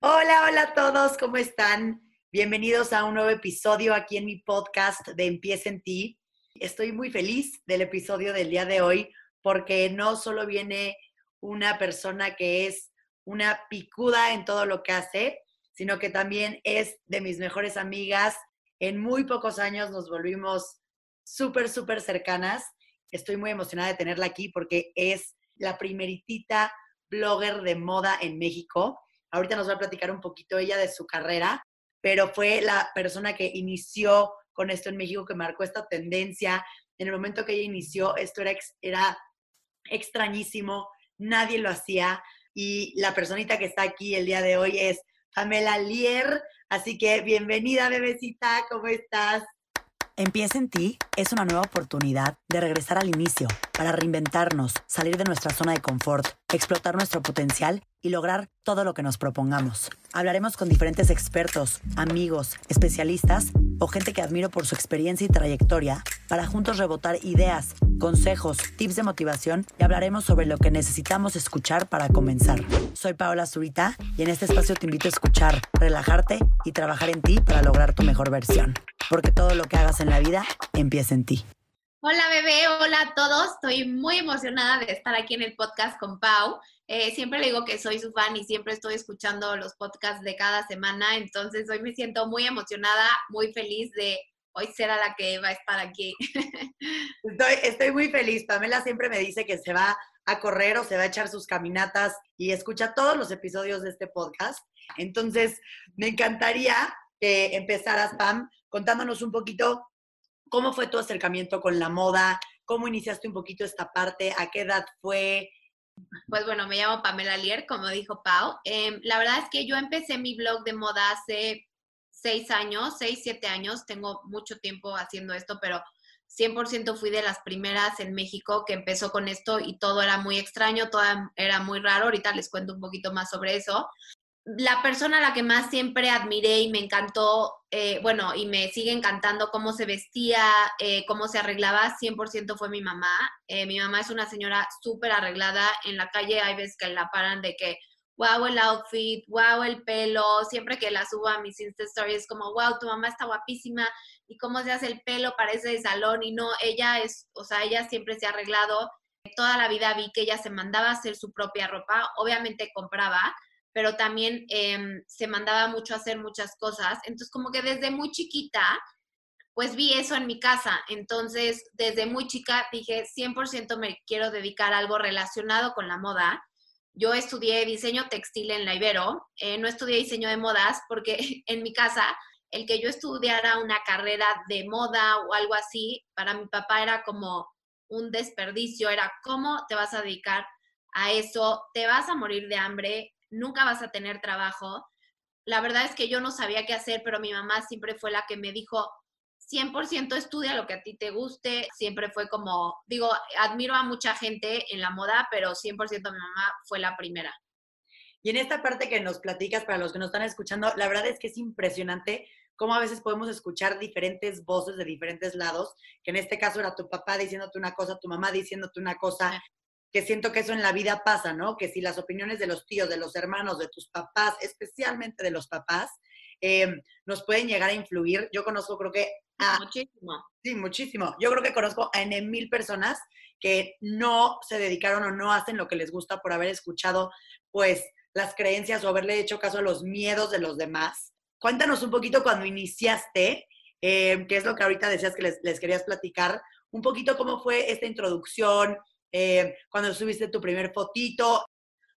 Hola, hola a todos, ¿cómo están? Bienvenidos a un nuevo episodio aquí en mi podcast de Empieza en ti. Estoy muy feliz del episodio del día de hoy porque no solo viene una persona que es una picuda en todo lo que hace, sino que también es de mis mejores amigas. En muy pocos años nos volvimos súper, súper cercanas. Estoy muy emocionada de tenerla aquí porque es la primeritita blogger de moda en México. Ahorita nos va a platicar un poquito ella de su carrera, pero fue la persona que inició con esto en México, que marcó esta tendencia. En el momento que ella inició, esto era, era extrañísimo, nadie lo hacía. Y la personita que está aquí el día de hoy es Pamela Lier. Así que bienvenida, bebecita, ¿cómo estás? Empieza en ti es una nueva oportunidad de regresar al inicio, para reinventarnos, salir de nuestra zona de confort, explotar nuestro potencial y lograr todo lo que nos propongamos. Hablaremos con diferentes expertos, amigos, especialistas o gente que admiro por su experiencia y trayectoria para juntos rebotar ideas, consejos, tips de motivación y hablaremos sobre lo que necesitamos escuchar para comenzar. Soy Paola Zurita y en este espacio te invito a escuchar, relajarte y trabajar en ti para lograr tu mejor versión. Porque todo lo que hagas en la vida empieza en ti. Hola bebé, hola a todos. Estoy muy emocionada de estar aquí en el podcast con Pau. Eh, siempre le digo que soy su fan y siempre estoy escuchando los podcasts de cada semana. Entonces hoy me siento muy emocionada, muy feliz de hoy ser a la que va a estar aquí. Estoy, estoy muy feliz. Pamela siempre me dice que se va a correr o se va a echar sus caminatas y escucha todos los episodios de este podcast. Entonces, me encantaría que empezaras, Pam, contándonos un poquito ¿Cómo fue tu acercamiento con la moda? ¿Cómo iniciaste un poquito esta parte? ¿A qué edad fue? Pues bueno, me llamo Pamela Lier, como dijo Pau. Em, la verdad es que yo empecé mi blog de moda hace seis años, seis, siete años. Tengo mucho tiempo haciendo esto, pero 100% fui de las primeras en México que empezó con esto y todo era muy extraño, todo era muy raro. Ahorita les cuento un poquito más sobre eso la persona a la que más siempre admiré y me encantó, eh, bueno, y me sigue encantando cómo se vestía, eh, cómo se arreglaba, 100% fue mi mamá. Eh, mi mamá es una señora súper arreglada. En la calle hay veces que la paran de que, wow, el outfit, wow, el pelo. Siempre que la subo a mis Insta Stories, como, wow, tu mamá está guapísima. Y cómo se hace el pelo, parece de salón. Y no, ella es, o sea, ella siempre se ha arreglado. Toda la vida vi que ella se mandaba a hacer su propia ropa. Obviamente compraba pero también em, se mandaba mucho a hacer muchas cosas. Entonces, como que desde muy chiquita, pues vi eso en mi casa. Entonces, desde muy chica dije, 100% me quiero dedicar a algo relacionado con la moda. Yo estudié diseño textil en la Ibero, eh, no estudié diseño de modas porque en mi casa el que yo estudiara una carrera de moda o algo así, para mi papá era como un desperdicio, era cómo te vas a dedicar a eso, te vas a morir de hambre, nunca vas a tener trabajo. La verdad es que yo no sabía qué hacer, pero mi mamá siempre fue la que me dijo, 100% estudia lo que a ti te guste. Siempre fue como, digo, admiro a mucha gente en la moda, pero 100% mi mamá fue la primera. Y en esta parte que nos platicas, para los que nos están escuchando, la verdad es que es impresionante cómo a veces podemos escuchar diferentes voces de diferentes lados, que en este caso era tu papá diciéndote una cosa, tu mamá diciéndote una cosa, que siento que eso en la vida pasa, ¿no? Que si las opiniones de los tíos, de los hermanos, de tus papás, especialmente de los papás, em, nos pueden llegar a influir. Yo conozco, creo que... A, muchísimo. Sí, muchísimo. Yo creo que conozco a N mil personas que no se dedicaron o no hacen lo que les gusta por haber escuchado, pues, las creencias o haberle hecho caso a los miedos de los demás. Cuéntanos un poquito cuando iniciaste, eh, qué es lo que ahorita decías que les, les querías platicar, un poquito cómo fue esta introducción, eh, cuando subiste tu primer fotito?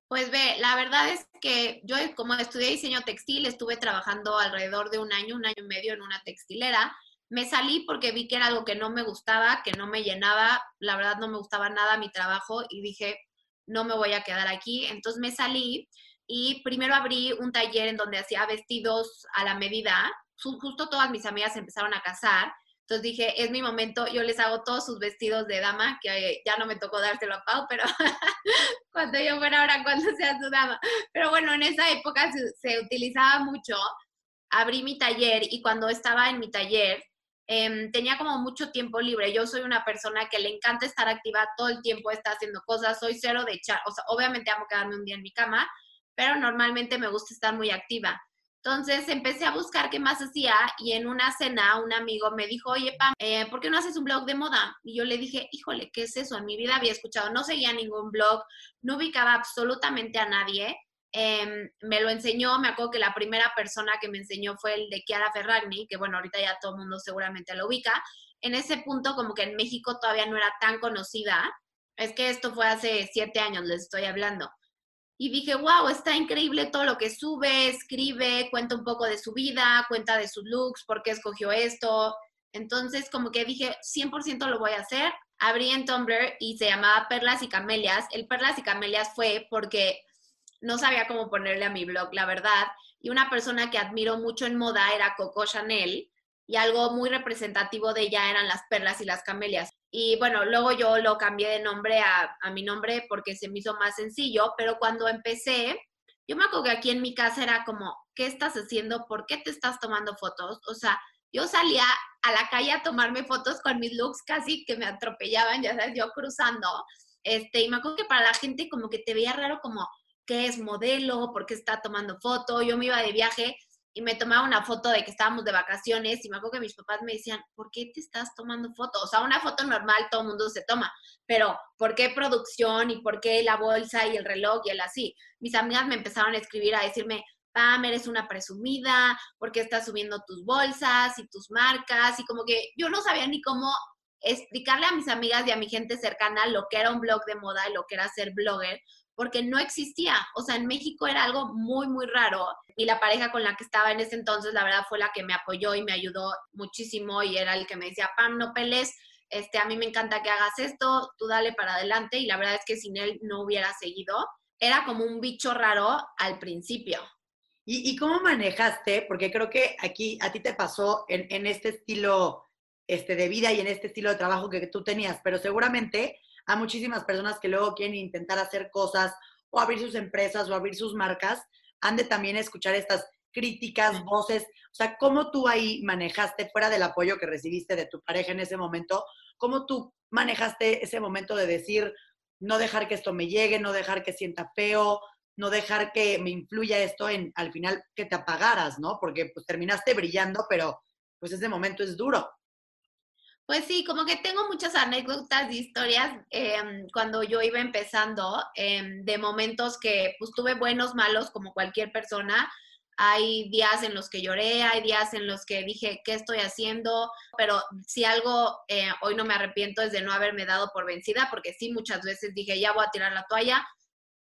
Pues ve, la verdad es que yo como estudié diseño textil, estuve trabajando alrededor de un año, un año y medio en una textilera. Me salí porque vi que era algo que no me gustaba, que no me llenaba, la verdad no me gustaba nada mi trabajo y dije, no me voy a quedar aquí. Entonces me salí y primero abrí un taller en donde hacía vestidos a la medida. Justo todas mis amigas empezaron a casar entonces dije, es mi momento, yo les hago todos sus vestidos de dama, que ya no me tocó dárselo a Pau, pero cuando yo fuera ahora, cuando sea su dama. Pero bueno, en esa época se, utilizaba mucho. Abrí mi taller y cuando estaba en mi taller, em, tenía como mucho tiempo libre. Yo soy una persona que le encanta estar activa todo el tiempo, está haciendo cosas, soy cero de echar, o sea, obviamente amo quedarme un día en mi cama, pero normalmente me gusta estar muy activa. Entonces empecé a buscar qué más hacía y en una cena un amigo me dijo, oye, Pam, eh, ¿por qué no haces un blog de moda? Y yo le dije, híjole, ¿qué es eso? En mi vida había escuchado, no seguía ningún blog, no ubicaba absolutamente a nadie. Em, me lo enseñó, me acuerdo que la primera persona que me enseñó fue el de Chiara Ferragni, que bueno, ahorita ya todo el mundo seguramente lo ubica. En ese punto como que en México todavía no era tan conocida. Es que esto fue hace siete años, les estoy hablando y dije, wow, está increíble todo lo que sube, escribe, cuenta un poco de su vida, cuenta de sus looks, por qué escogió esto. Entonces, como que dije, 100% lo voy a hacer. Abrí en Tumblr y se llamaba Perlas y Camelias. El Perlas y Camelias fue porque no sabía cómo ponerle a mi blog, la verdad. Y una persona que admiro mucho en moda era Coco Chanel y algo muy representativo de ella eran las perlas y las camelias. Y bueno, luego yo lo cambié de nombre a, mi nombre porque se me hizo más sencillo, pero cuando empecé, yo me acuerdo que aquí en mi casa era como, ¿qué estás haciendo? ¿Por qué te estás tomando fotos? O sea, yo salía a la calle a tomarme fotos con mis looks casi que me atropellaban, ya sabes, yo cruzando. Este, y me acuerdo que para la gente como que te veía raro como, ¿qué es modelo? ¿Por qué está tomando foto? Yo me iba de viaje y me tomaba una foto de que estábamos de vacaciones y me acuerdo que mis papás me decían, ¿por qué te estás tomando foto? O sea, una foto normal todo el mundo se toma, pero ¿por qué producción y por qué la bolsa y el reloj y el así? Mis amigas me empezaron a escribir a decirme, Pam, eres una presumida, ¿por qué estás subiendo tus bolsas y tus marcas? Y como que yo no sabía ni cómo explicarle a mis amigas y a mi gente cercana lo que era un blog de moda y lo que era ser blogger, porque no existía. O sea, en México era algo muy, muy raro. Y la pareja con la que estaba en ese entonces, la verdad, fue la que me apoyó y me ayudó muchísimo y era el que me decía, Pam, no peles, este, a mí me encanta que hagas esto, tú dale para adelante. Y la verdad es que sin él no hubiera seguido. Era como un bicho raro al principio. ¿Y, cómo manejaste? Porque creo que aquí a ti te pasó en, en este estilo este, de vida y en este estilo de trabajo que tú tenías, pero seguramente a muchísimas personas que luego quieren intentar hacer cosas o abrir sus empresas o abrir sus marcas, han de también escuchar estas críticas, voces. O sea, ¿cómo tú ahí manejaste, fuera del apoyo que recibiste de tu pareja en ese momento, cómo tú manejaste ese momento de decir, no dejar que esto me llegue, no dejar que sienta feo, no dejar que me influya esto en al final que te apagaras, ¿no? Porque pues terminaste brillando, pero pues ese momento es duro. Pues sí, como que tengo muchas anécdotas y historias em, cuando yo iba empezando, em, de momentos que pues tuve buenos, malos, como cualquier persona. Hay días en los que lloré, hay días en los que dije, ¿qué estoy haciendo? Pero si algo eh, hoy no me arrepiento es de no haberme dado por vencida, porque sí, muchas veces dije, ya voy a tirar la toalla.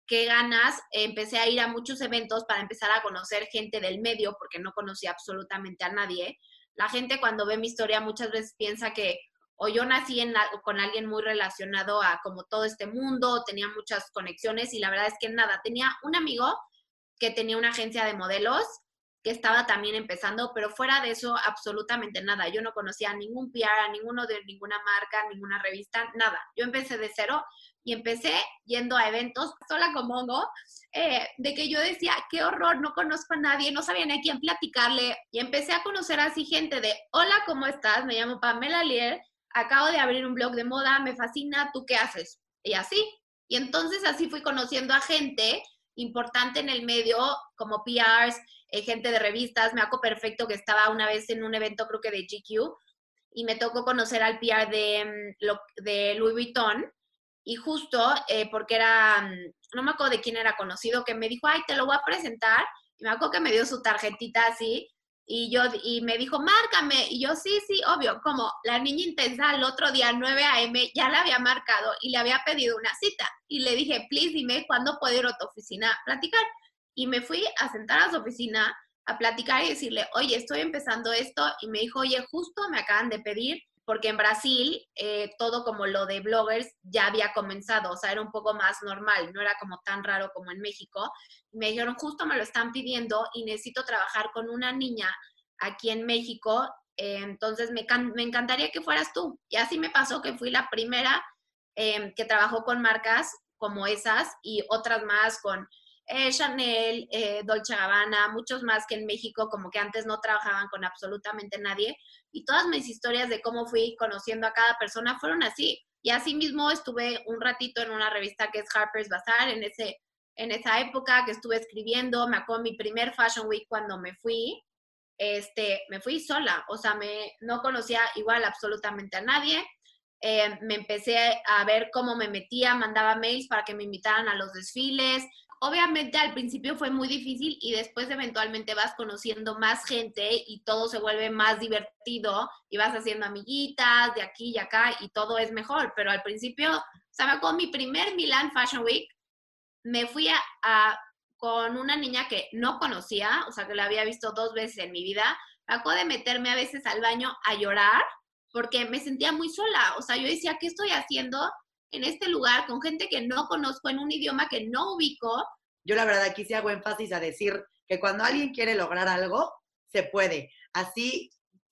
Qué ganas. Empecé a ir a muchos eventos para empezar a conocer gente del medio, porque no conocía absolutamente a nadie la gente cuando ve mi historia muchas veces piensa que o yo nací con alguien muy relacionado a como todo este mundo, tenía muchas conexiones y la verdad es que nada, tenía un amigo que tenía una agencia de modelos que estaba también empezando, pero fuera de eso, absolutamente nada. Yo no conocía a ningún PR, a ninguno de ninguna marca, ninguna revista, nada. Yo empecé de cero y empecé yendo a eventos sola como hongo, eh, de que yo decía, qué horror, no conozco a nadie, no sabía ni quién platicarle. Y empecé a conocer así gente de, hola, ¿cómo estás? Me llamo Pamela Lier, acabo de abrir un blog de moda, me fascina, ¿tú qué haces? Y así. Y entonces así fui conociendo a gente importante en el medio, como PRs, eh, gente de revistas. Me hago perfecto que estaba una vez en un evento, creo que de GQ, y me tocó conocer al PR de, mm, de Louis Vuitton. Y justo eh, porque era, mm, no me acuerdo de quién era conocido, que me dijo, ay, te lo voy a presentar. Y me acuerdo que me dio su tarjetita así. Y yo, y me dijo, márcame. Y yo, sí, sí, obvio, como la niña intensa el otro día, 9 a.m., ya la había marcado y le había pedido una cita. Y le dije, please, dime cuándo puedo ir a tu oficina a platicar. Y me fui a sentar a su oficina a platicar y decirle, oye, estoy empezando esto. Y me dijo, oye, justo me acaban de pedir, porque en Brasil eh, todo como lo de bloggers ya había comenzado, o sea, era un poco más normal, no era como tan raro como en México. Me dijeron, justo me lo están pidiendo y necesito trabajar con una niña aquí en México, eh, entonces me, encantaría que fueras tú. Y así me pasó que fui la primera eh, que trabajó con marcas como esas y otras más con eh, Chanel, eh, Dolce Gabbana, muchos más que en México, como que antes no trabajaban con absolutamente nadie. Y todas mis historias de cómo fui conociendo a cada persona fueron así. Y así mismo estuve un ratito en una revista que es Harper's Bazaar, en ese, en esa época que estuve escribiendo, me acuerdo mi primer Fashion Week cuando me fui, este, me fui sola, o sea, me, no conocía igual absolutamente a nadie. Eh, me empecé a ver cómo me metía, mandaba mails para que me invitaran a los desfiles. Obviamente al principio fue muy difícil y después eventualmente vas conociendo más gente y todo se vuelve más divertido y vas haciendo amiguitas de aquí y acá y todo es mejor. Pero al principio, o sea, acuerdo mi primer Milan Fashion Week, me fui a, con una niña que no conocía, o sea, que la había visto dos veces en mi vida. Me acuerdo de meterme a veces al baño a llorar porque me sentía muy sola. O sea, yo decía, ¿qué estoy haciendo en este lugar con gente que no conozco, en un idioma que no ubico? Yo la verdad aquí sí hago énfasis a decir que cuando alguien quiere lograr algo, se puede. Así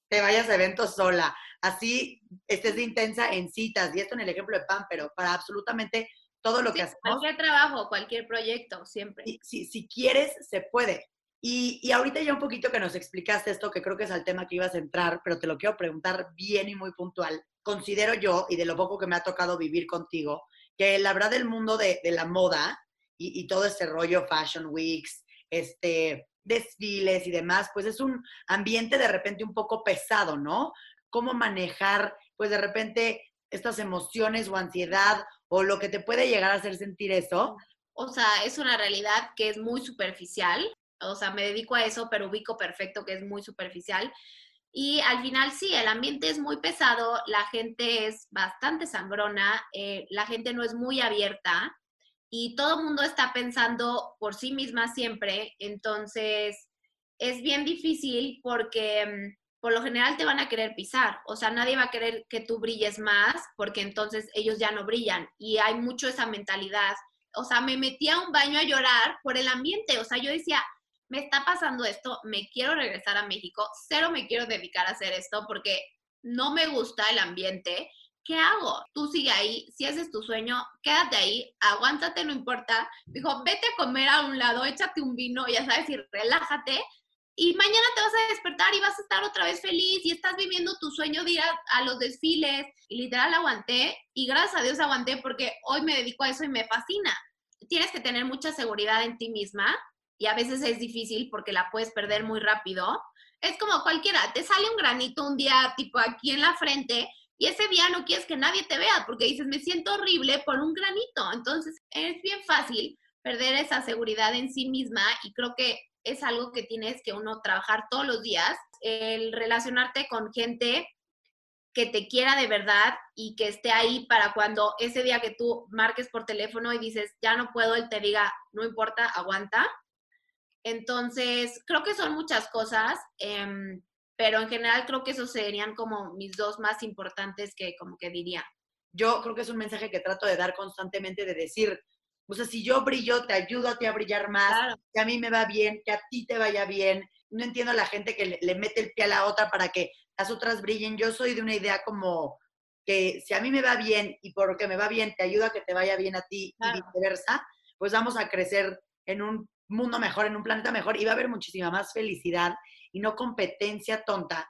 te vayas a eventos sola, así estés de intensa en citas, y esto en el ejemplo de Pam, pero para absolutamente todo lo que hacemos. Cualquier trabajo, cualquier proyecto, siempre. Si, si, quieres, se puede. Y, y, ahorita ya un poquito que nos explicaste esto, que creo que es al tema que ibas a entrar, pero te lo quiero preguntar bien y muy puntual. Considero yo, y de lo poco que me ha tocado vivir contigo, que la verdad el mundo de, de la moda y, y, todo este rollo Fashion Weeks, este, desfiles y demás, pues es un ambiente de repente un poco pesado, ¿no? Cómo manejar, pues de repente estas emociones o ansiedad o lo que te puede llegar a hacer sentir eso. O sea, es una realidad que es muy superficial. O sea, me dedico a eso, pero ubico perfecto que es muy superficial. Y al final sí, el ambiente es muy pesado, la gente es bastante sangrona, eh, la gente no es muy abierta y todo el mundo está pensando por sí misma siempre. Entonces, es bien difícil porque mm, por lo general te van a querer pisar, o sea, nadie va a querer que tú brilles más porque entonces ellos ya no brillan y hay mucho esa mentalidad. O sea, me metí a un baño a llorar por el ambiente, o sea, yo decía, me está pasando esto, me quiero regresar a México, cero me quiero dedicar a hacer esto porque no me gusta el ambiente. ¿Qué hago? Tú sigue ahí, si ese es tu sueño, quédate ahí, aguántate, no importa. Dijo, vete a comer a un lado, échate un vino, ya sabes, y relájate y mañana te vas a despertar y vas a estar otra vez feliz y estás viviendo tu sueño de ir a, los desfiles. Y literal aguanté y gracias a Dios aguanté porque hoy me dedico a eso y me fascina. Tienes que tener mucha seguridad en ti misma y a veces es difícil porque la puedes perder muy rápido. Es como cualquiera, te sale un granito un día tipo aquí en la frente y ese día no quieres que nadie te vea porque dices, me siento horrible por un granito. Entonces es bien fácil perder esa seguridad en sí misma y creo que es algo que tienes que uno trabajar todos los días, el relacionarte con gente que te quiera de verdad y que esté ahí para cuando ese día que tú marques por teléfono y dices, ya no puedo, él te diga, no importa, aguanta. Entonces, creo que son muchas cosas, em, pero en general creo que esos serían como mis dos más importantes que como que diría. Yo creo que es un mensaje que trato de dar constantemente de decir, o sea, si yo brillo, te ayudo a ti a brillar más, que a mí me va bien, que a ti te vaya bien. No entiendo a la gente que le, mete el pie a la otra para que las otras brillen. Yo soy de una idea como que si a mí me va bien y porque me va bien te ayuda a que te vaya bien a ti y viceversa, pues vamos a crecer en un mundo mejor, en un planeta mejor va a haber muchísima más felicidad y no competencia tonta.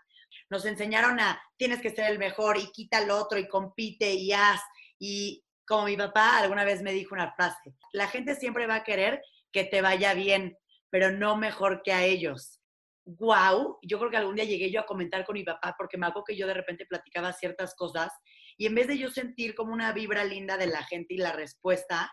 Nos enseñaron a tienes que ser el mejor y quita al otro y compite y haz y como mi papá alguna vez me dijo una frase, la gente siempre va a querer que te vaya bien, pero no mejor que a ellos. Wow, yo creo que algún día llegué yo a comentar con mi papá porque me hago que yo de repente platicaba ciertas cosas y en vez de yo sentir como una vibra linda de la gente y la respuesta,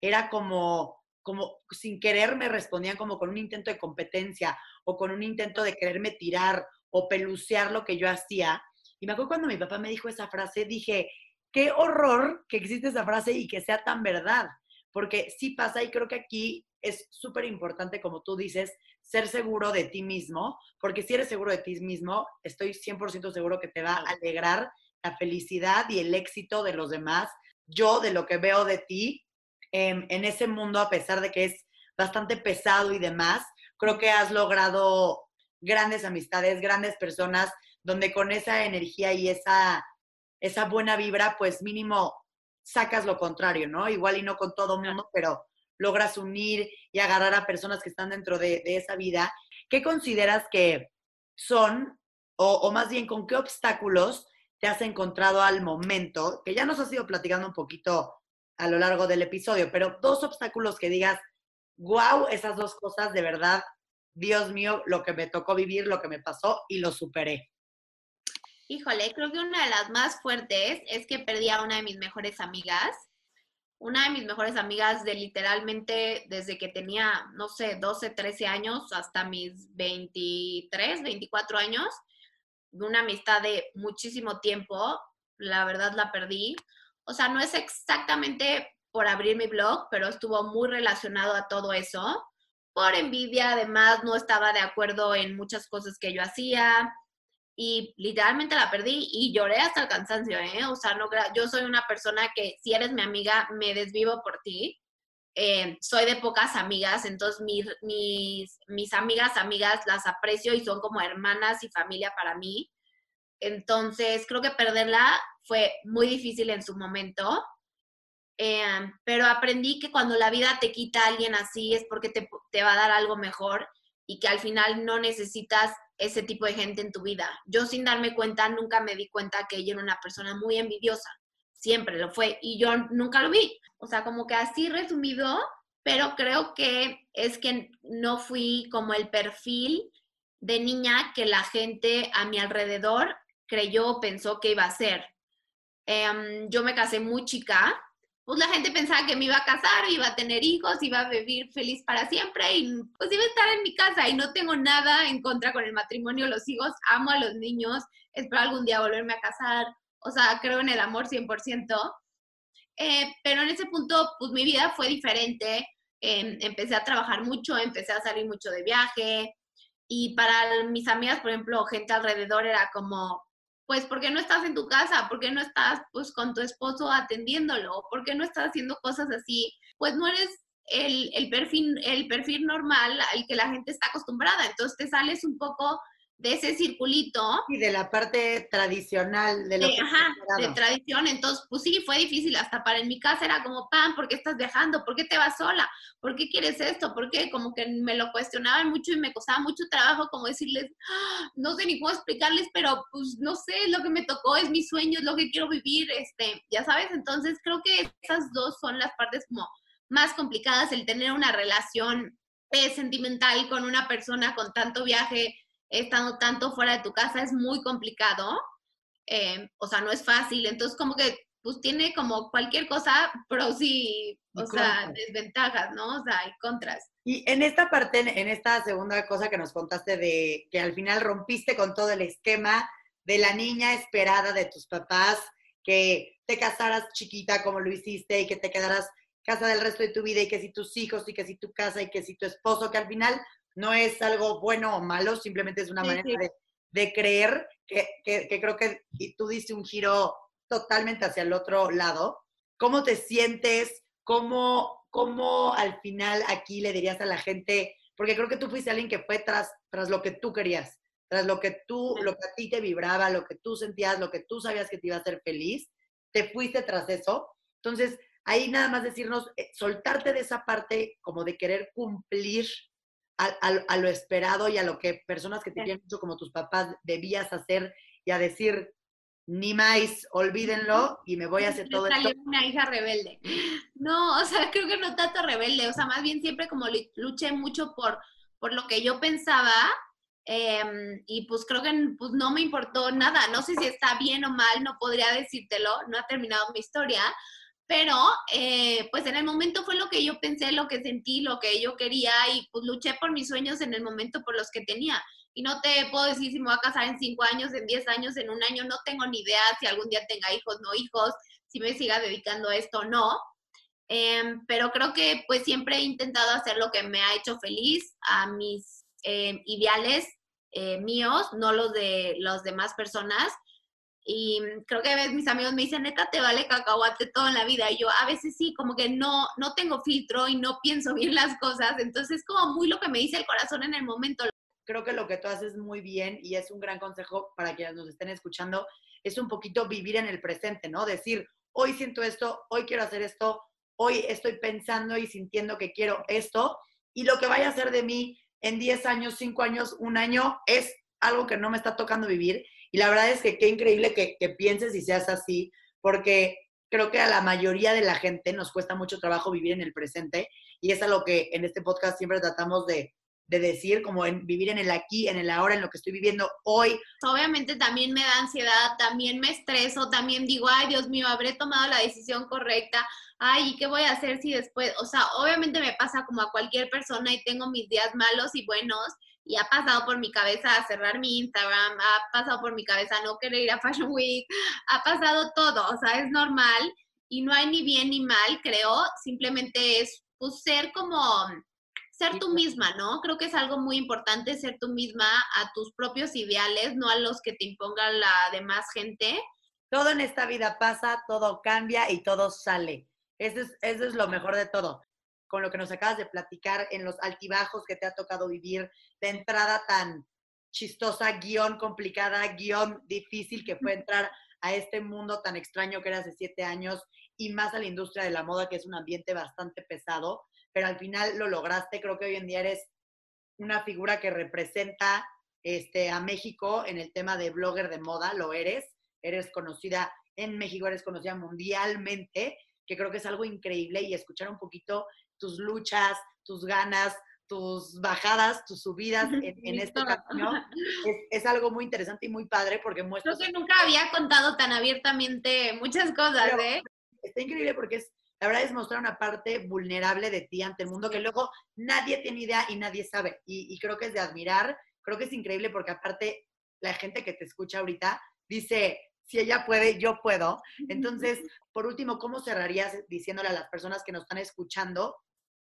era como como sin querer me respondían como con un intento de competencia o con un intento de quererme tirar o pelucear lo que yo hacía. Y me acuerdo cuando mi papá me dijo esa frase, dije, qué horror que existe esa frase y que sea tan verdad, porque sí pasa y creo que aquí es súper importante, como tú dices, ser seguro de ti mismo, porque si eres seguro de ti mismo, estoy 100% seguro que te va a alegrar la felicidad y el éxito de los demás. Yo, de lo que veo de ti em, en ese mundo, a pesar de que es bastante pesado y demás, creo que has logrado grandes amistades, grandes personas, donde con esa energía y esa esa buena vibra, pues mínimo sacas lo contrario, ¿no? Igual y no con todo mundo, pero logras unir y agarrar a personas que están dentro de, esa vida. ¿Qué consideras que son, o, más bien con qué obstáculos te has encontrado al momento, que ya nos has ido platicando un poquito a lo largo del episodio, pero dos obstáculos que digas, wow, esas dos cosas, de verdad, Dios mío, lo que me tocó vivir, lo que me pasó y lo superé. Híjole, creo que una de las más fuertes es que perdí a una de mis mejores amigas. Una de mis mejores amigas de literalmente desde que tenía, no sé, 12, 13 años hasta mis 23, 24 años. Una amistad de muchísimo tiempo. La verdad la perdí. O sea, no es exactamente por abrir mi blog, pero estuvo muy relacionado a todo eso. Por envidia, además, no estaba de acuerdo en muchas cosas que yo hacía y literalmente la perdí y lloré hasta el cansancio, ¿eh? O sea, no, yo soy una persona que si eres mi amiga, me desvivo por ti. Eh, soy de pocas amigas, entonces mis, mis, mis amigas, amigas las aprecio y son como hermanas y familia para mí. Entonces, creo que perderla fue muy difícil en su momento, eh, pero aprendí que cuando la vida te quita a alguien así es porque te, te va a dar algo mejor y que al final no necesitas ese tipo de gente en tu vida. Yo sin darme cuenta, nunca me di cuenta que ella era una persona muy envidiosa. Siempre lo fue y yo nunca lo vi. O sea, como que así resumido, pero creo que es que no fui como el perfil de niña que la gente a mi alrededor creyó pensó que iba a ser. Em, yo me casé muy chica, pues la gente pensaba que me iba a casar, iba a tener hijos, iba a vivir feliz para siempre y pues iba a estar en mi casa y no tengo nada en contra con el matrimonio, los hijos, amo a los niños, espero algún día volverme a casar, o sea, creo en el amor 100%, eh, pero en ese punto pues mi vida fue diferente, em, empecé a trabajar mucho, empecé a salir mucho de viaje y para mis amigas, por ejemplo, gente alrededor era como, pues, ¿por qué no estás en tu casa? ¿Por qué no estás, pues, con tu esposo atendiéndolo? ¿Por qué no estás haciendo cosas así? Pues no eres el, el, perfil, el perfil normal al que la gente está acostumbrada. Entonces te sales un poco de ese circulito. Y de la parte tradicional de lo de, Ajá, de tradición. Entonces, pues sí, fue difícil. Hasta para en mi casa era como, pan, ¿por qué estás viajando? ¿Por qué te vas sola? ¿Por qué quieres esto? ¿Por qué? Como que me lo cuestionaban mucho y me costaba mucho trabajo como decirles, ah, no sé ni cómo explicarles, pero pues no sé, es lo que me tocó, es mi sueño, es lo que quiero vivir, este, ya sabes. Entonces, creo que esas dos son las partes como más complicadas, el tener una relación eh, sentimental con una persona con tanto viaje, estando tanto fuera de tu casa es muy complicado, eh, o sea, no es fácil, entonces como que pues tiene como cualquier cosa pros y, o sea, desventajas, ¿no? O sea, hay contras. Y en esta parte, en esta segunda cosa que nos contaste de que al final rompiste con todo el esquema de la niña esperada de tus papás, que te casaras chiquita como lo hiciste y que te quedaras casa del resto de tu vida y que si tus hijos y que si tu casa y que si tu esposo, que al final no es algo bueno o malo, simplemente es una manera De, creer que, creo que tú diste un giro totalmente hacia el otro lado. ¿Cómo te sientes? ¿Cómo, cómo al final aquí le dirías a la gente? Porque creo que tú fuiste alguien que fue tras, tras lo que tú querías, tras lo que tú, lo que a ti te vibraba, lo que tú sentías, lo que tú sabías que te iba a hacer feliz, te fuiste tras eso. Entonces, ahí nada más decirnos, eh, soltarte de esa parte como de querer cumplir a, lo esperado y a lo que personas que te quieren mucho como tus papás debías hacer y a decir, ni más, olvídenlo y me voy a hacer todo esto. una hija rebelde. No, o sea, creo que no tanto rebelde, o sea, más bien siempre como luché mucho por, por lo que yo pensaba em, y pues creo que pues no me importó nada, no sé si está bien o mal, no podría decírtelo, no ha terminado mi historia, pero eh, pues en el momento fue lo que yo pensé, lo que sentí, lo que yo quería y pues luché por mis sueños en el momento por los que tenía. Y no te puedo decir si me voy a casar en cinco años, en diez años, en un año, no tengo ni idea si algún día tenga hijos, no hijos, si me siga dedicando a esto o no. Em, pero creo que pues siempre he intentado hacer lo que me ha hecho feliz a mis em, ideales eh, míos, no los de las demás personas. Y creo que a veces mis amigos me dicen, neta, te vale cacahuate todo en la vida. Y yo a veces sí, como que no, no tengo filtro y no pienso bien las cosas. Entonces es como muy lo que me dice el corazón en el momento. Creo que lo que tú haces muy bien y es un gran consejo para quienes nos estén escuchando, es un poquito vivir en el presente, ¿no? Decir, hoy siento esto, hoy quiero hacer esto, hoy estoy pensando y sintiendo que quiero esto. Y lo que vaya a ser de mí en 10 años, 5 años, un año, es algo que no me está tocando vivir y la verdad es que qué increíble que, pienses y seas así, porque creo que a la mayoría de la gente nos cuesta mucho trabajo vivir en el presente y es lo que en este podcast siempre tratamos de, de decir, como vivir en el aquí, en el ahora, en lo que estoy viviendo hoy. Obviamente también me da ansiedad, también me estreso, también digo, ay Dios mío, habré tomado la decisión correcta, ay, ¿y qué voy a hacer si después? O sea, obviamente me pasa como a cualquier persona y tengo mis días malos y buenos y ha pasado por mi cabeza cerrar mi Instagram, ha pasado por mi cabeza no querer ir a Fashion Week, ha pasado todo, o sea, es normal y no hay ni bien ni mal, creo, simplemente es pues, ser como ser tú misma, ¿no? Creo que es algo muy importante ser tú misma a tus propios ideales, no a los que te imponga la demás gente. Todo en esta vida pasa, todo cambia y todo sale. Eso es, eso es lo mejor de todo con lo que nos acabas de platicar, en los altibajos que te ha tocado vivir, de entrada tan chistosa, guion complicada, guion difícil que fue entrar a este mundo tan extraño que era hace siete años y más a la industria de la moda, que es un ambiente bastante pesado, pero al final lo lograste. Creo que hoy en día eres una figura que representa este, a México en el tema de blogger de moda, lo eres. Eres conocida en México, eres conocida mundialmente, que creo que es algo increíble y escuchar un poquito tus luchas, tus ganas, tus bajadas, tus subidas en, este camino. Es, algo muy interesante y muy padre porque muestra... Creo que nunca había contado tan abiertamente muchas cosas, ¿eh? Está increíble porque es, la verdad es mostrar una parte vulnerable de ti ante el mundo que luego nadie tiene idea y nadie sabe. Y, y creo que es de admirar, creo que es increíble porque aparte la gente que te escucha ahorita dice, si ella puede, yo puedo. Entonces, por último, ¿cómo cerrarías diciéndole a las personas que nos están escuchando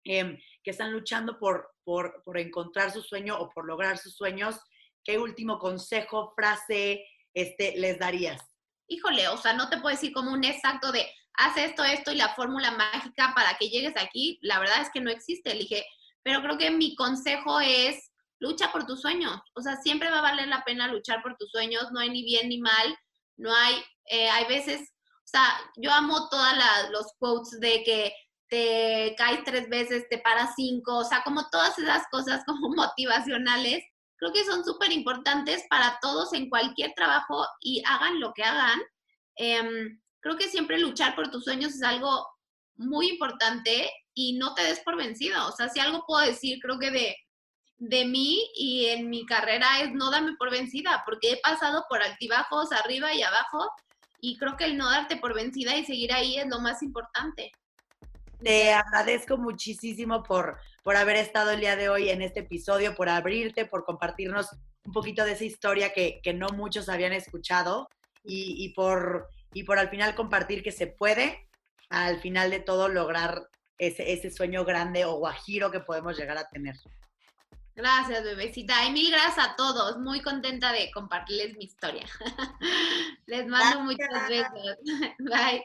Em, que están luchando por, por, por, encontrar su sueño o por lograr sus sueños, ¿qué último consejo, frase este, les darías? Híjole, o sea, no te puedo decir como un exacto de haz esto, esto y la fórmula mágica para que llegues aquí. La verdad es que no existe, elige. Pero creo que mi consejo es lucha por tus sueños. O sea, siempre va a valer la pena luchar por tus sueños. No hay ni bien ni mal. No hay, eh, hay veces, o sea, yo amo todos los quotes de que te caes tres veces, te paras cinco, o sea, como todas esas cosas como motivacionales, creo que son súper importantes para todos en cualquier trabajo y hagan lo que hagan. Em, creo que siempre luchar por tus sueños es algo muy importante y no te des por vencido. O sea, si algo puedo decir, creo que de, de mí y en mi carrera es no darme por vencida, porque he pasado por altibajos arriba y abajo y creo que el no darte por vencida y seguir ahí es lo más importante. Te agradezco muchísimo por, por haber estado el día de hoy en este episodio, por abrirte, por compartirnos un poquito de esa historia que, no muchos habían escuchado y, por, y por al final compartir que se puede, al final de todo, lograr ese, ese sueño grande o guajiro que podemos llegar a tener. Gracias, bebecita. Y mil gracias a todos. Muy contenta de compartirles mi historia. Les mando muchos besos. Bye.